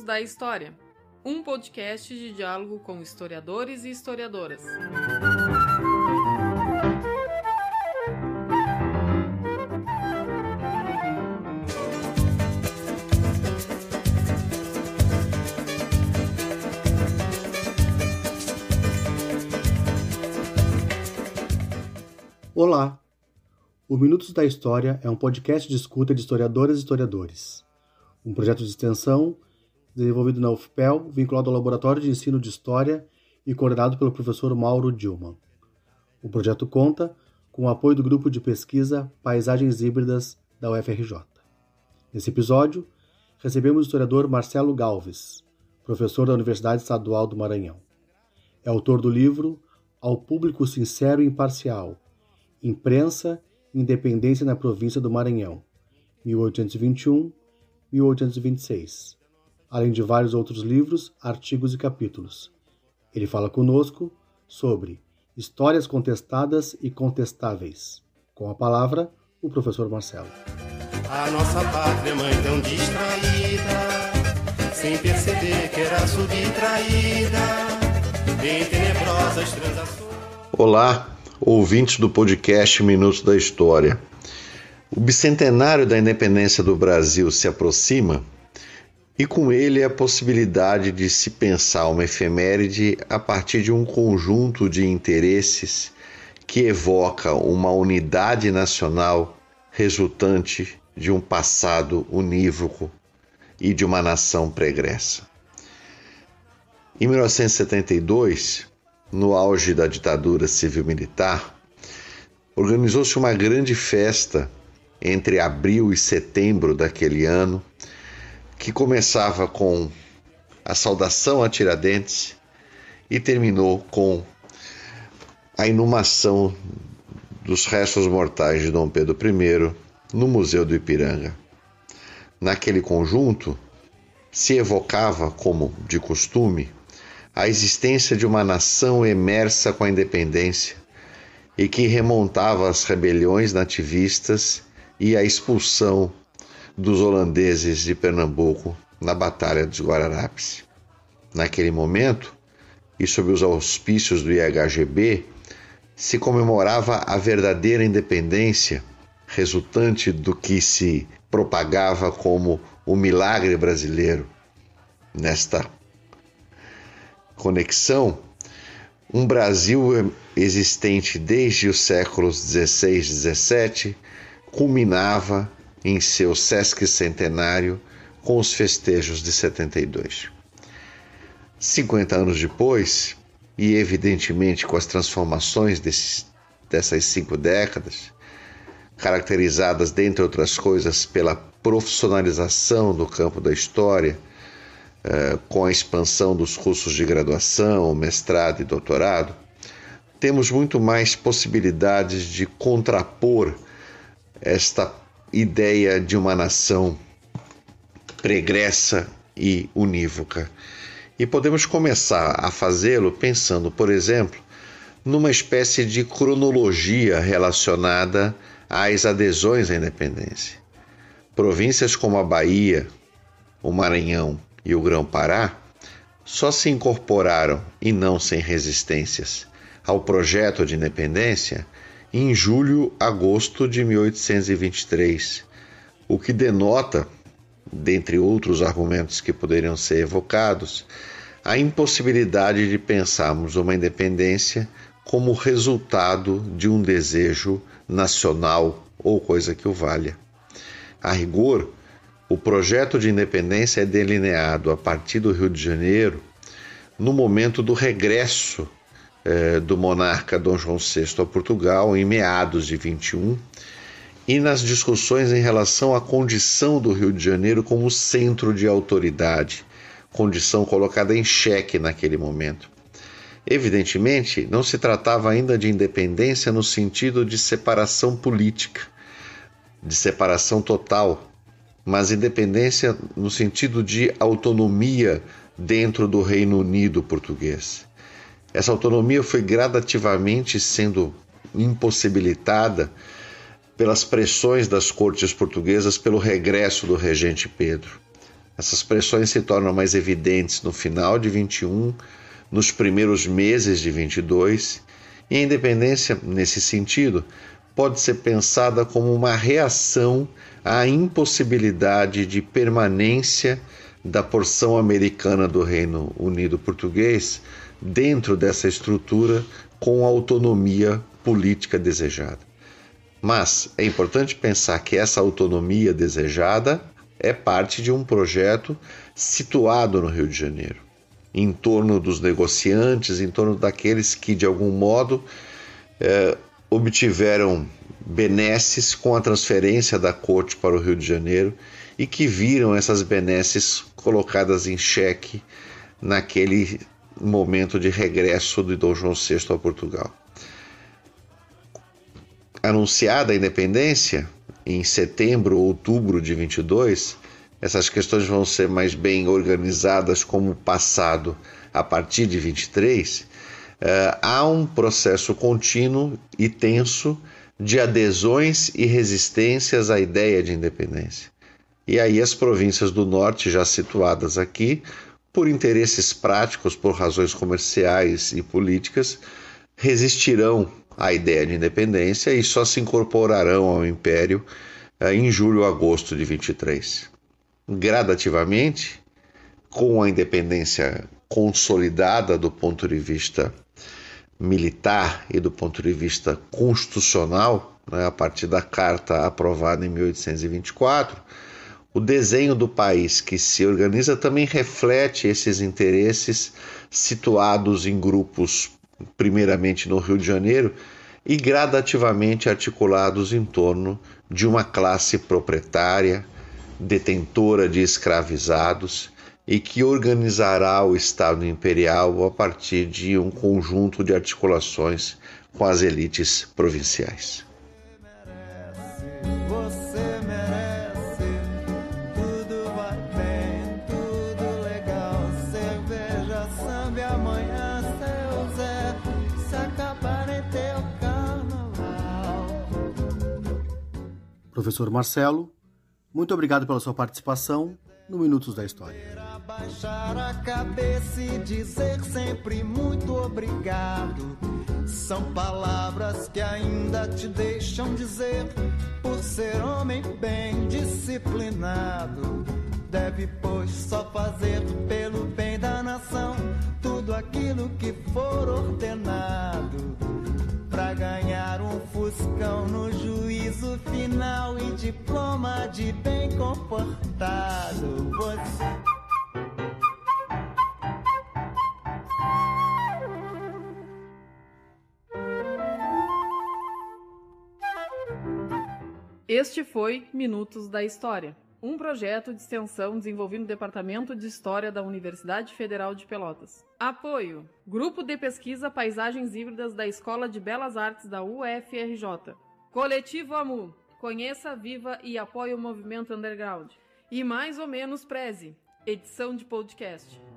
Minutos da História, um podcast de diálogo com historiadores e historiadoras. Olá! O Minutos da História é um podcast de escuta de historiadoras e historiadores. Um projeto de extensão desenvolvido na UFPEL, vinculado ao Laboratório de Ensino de História e coordenado pelo professor Mauro Dilman. O projeto conta com o apoio do grupo de pesquisa Paisagens Híbridas da UFRJ. Nesse episódio, recebemos o historiador Marcelo Galves, professor da Universidade Estadual do Maranhão. É autor do livro Ao Público Sincero e Imparcial, Imprensa e Independência na Província do Maranhão, 1821-1826 além de vários outros livros, artigos e capítulos. Ele fala conosco sobre histórias contestadas e contestáveis. Com a palavra, o professor Marcelo. A nossa pátria mãe tão distraída, sem perceber que era subtraída, em tenebrosas transações. Olá, ouvintes do podcast Minutos da História. O bicentenário da independência do Brasil se aproxima e com ele a possibilidade de se pensar uma efeméride a partir de um conjunto de interesses que evoca uma unidade nacional resultante de um passado unívoco e de uma nação pregressa. Em 1972, no auge da ditadura civil-militar, organizou-se uma grande festa entre abril e setembro daquele ano que começava com a saudação a Tiradentes e terminou com a inumação dos restos mortais de Dom Pedro I no Museu do Ipiranga. Naquele conjunto, se evocava, como de costume, a existência de uma nação emersa com a independência e que remontava às rebeliões nativistas e à expulsão dos holandeses de Pernambuco na Batalha dos Guararapes. Naquele momento, e sob os auspícios do IHGB, se comemorava a verdadeira independência, resultante do que se propagava como o milagre brasileiro. Nesta conexão, um Brasil existente desde os séculos XVI e XVII culminava em seu Sesc Centenário com os festejos de 72. 50 anos depois, e evidentemente com as transformações desses, dessas cinco décadas, caracterizadas, dentre outras coisas, pela profissionalização do campo da história, eh, com a expansão dos cursos de graduação, mestrado e doutorado, temos muito mais possibilidades de contrapor esta ideia de uma nação pregressa e unívoca. E podemos começar a fazê-lo pensando, por exemplo, numa espécie de cronologia relacionada às adesões à independência. Províncias como a Bahia, o Maranhão e o Grão-Pará só se incorporaram, e não sem resistências, ao projeto de independência em julho-agosto de 1823, o que denota, dentre outros argumentos que poderiam ser evocados, a impossibilidade de pensarmos uma independência como resultado de um desejo nacional ou coisa que o valha. A rigor, o projeto de independência é delineado a partir do Rio de Janeiro no momento do regresso eh, do monarca Dom João VI a Portugal em meados de 21 e nas discussões em relação à condição do Rio de Janeiro como centro de autoridade, condição colocada em xeque naquele momento. Evidentemente, não se tratava ainda de independência no sentido de separação política, de separação total, mas independência no sentido de autonomia dentro do Reino Unido português. Essa autonomia foi gradativamente sendo impossibilitada pelas pressões das cortes portuguesas pelo regresso do regente Pedro. Essas pressões se tornam mais evidentes no final de 21, nos primeiros meses de 22, e a independência, nesse sentido, pode ser pensada como uma reação à impossibilidade de permanência da porção americana do Reino Unido Português dentro dessa estrutura com a autonomia política desejada. Mas é importante pensar que essa autonomia desejada é parte de um projeto situado no Rio de Janeiro, em torno dos negociantes, em torno daqueles que, de algum modo, é, obtiveram benesses com a transferência da corte para o Rio de Janeiro e que viram essas benesses colocadas em xeque naquele momento de regresso de Dom João VI a Portugal. Anunciada a independência, em setembro ou outubro de 22, essas questões vão ser mais bem organizadas como passado a partir de 23. Uh, eh, há um processo contínuo e tenso de adesões e resistências à ideia de independência. E aí as províncias do norte, já situadas aqui, por interesses práticos, por razões comerciais e políticas, resistirão à ideia de independência e só se incorporarão ao império eh, em julho ou agosto de 23. Gradativamente, com a independência consolidada do ponto de vista militar e do ponto de vista constitucional, né, a partir da carta aprovada em 1824, o desenho do país que se organiza também reflete esses interesses situados em grupos, primeiramente no Rio de Janeiro, e gradativamente articulados em torno de uma classe proprietária, detentora de escravizados e que organizará o Estado Imperial a partir de um conjunto de articulações com as elites provinciais. Professor Marcelo, muito obrigado pela sua participação no Minutos da História. Baixar a cabeça e dizer sempre muito obrigado. São palavras que ainda te deixam dizer, por ser homem bem disciplinado. Deve, pois, só fazer pelo bem da nação tudo aquilo que for ordenado final e diploma de bem comportado. Você... Este foi Minutos da História um projeto de extensão desenvolvido no Departamento de História da Universidade Federal de Pelotas. Apoio: Grupo de Pesquisa Paisagens Híbridas da Escola de Belas Artes da UFRJ. Coletivo AMU. Conheça, viva e apoie o movimento underground. E mais ou menos preze. Edição de podcast.